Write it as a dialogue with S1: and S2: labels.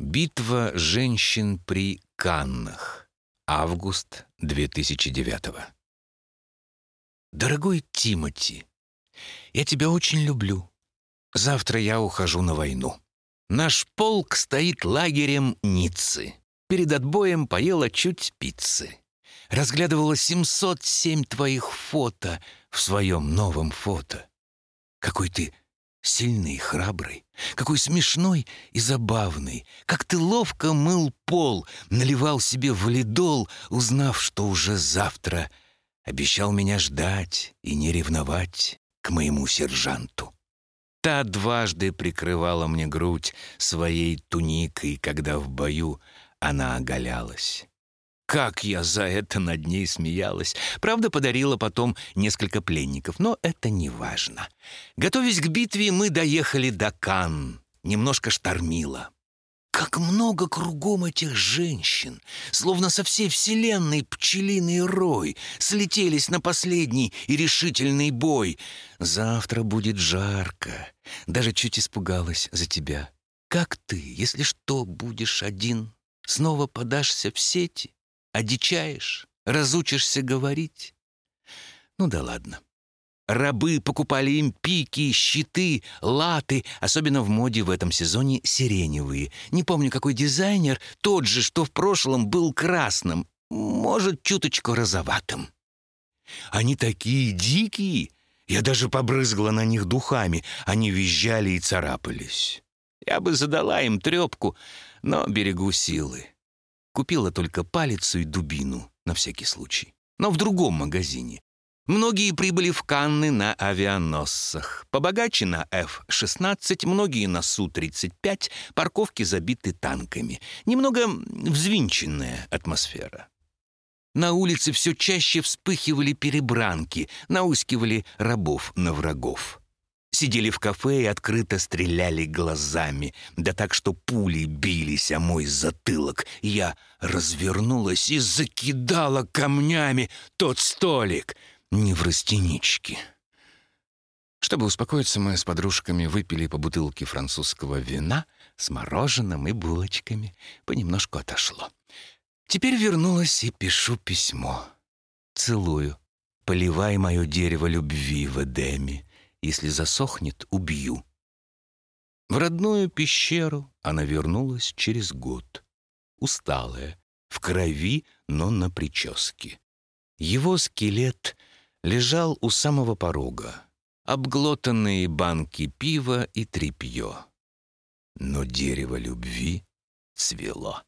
S1: Битва женщин при Каннах. Август 2009 Дорогой Тимати, я тебя очень люблю. Завтра я ухожу на войну. Наш полк стоит лагерем Ниццы. Перед отбоем поела чуть пиццы. Разглядывала 707 твоих фото в своем новом фото. Какой ты сильный, храбрый, какой смешной и забавный, как ты ловко мыл пол, наливал себе валидол, узнав, что уже завтра обещал меня ждать и не ревновать к моему сержанту. Та дважды прикрывала мне грудь своей туникой, когда в бою она оголялась. Как я за это над ней смеялась. Правда, подарила потом несколько пленников, но это не важно. Готовясь к битве, мы доехали до Кан. Немножко штормило. Как много кругом этих женщин, словно со всей вселенной пчелиный рой, слетелись на последний и решительный бой. Завтра будет жарко. Даже чуть испугалась за тебя. Как ты, если что, будешь один? Снова подашься в сети? Одичаешь? Разучишься говорить? Ну да ладно. Рабы покупали им пики, щиты, латы, особенно в моде в этом сезоне сиреневые. Не помню, какой дизайнер, тот же, что в прошлом был красным, может, чуточку розоватым. Они такие дикие, я даже побрызгала на них духами, они визжали и царапались. Я бы задала им трепку, но берегу силы. Купила только палицу и дубину, на всякий случай. Но в другом магазине. Многие прибыли в Канны на авианосцах. Побогаче на F-16, многие на Су-35, парковки забиты танками. Немного взвинченная атмосфера. На улице все чаще вспыхивали перебранки, наускивали рабов на врагов. Сидели в кафе и открыто стреляли глазами, да так, что пули бились о мой затылок. Я развернулась и закидала камнями тот столик — неврастенички. Чтобы успокоиться, мы с подружками выпили по бутылке французского вина с мороженым и булочками. Понемножку отошло. Теперь вернулась и пишу письмо. Целую. Поливай мое дерево любви в Эдеме. Если засохнет, убью. В родную пещеру она вернулась через год. Усталая, в крови, но на прическе. Его скелет лежал у самого порога, обглотанные банки пива и тряпье. Но дерево любви цвело.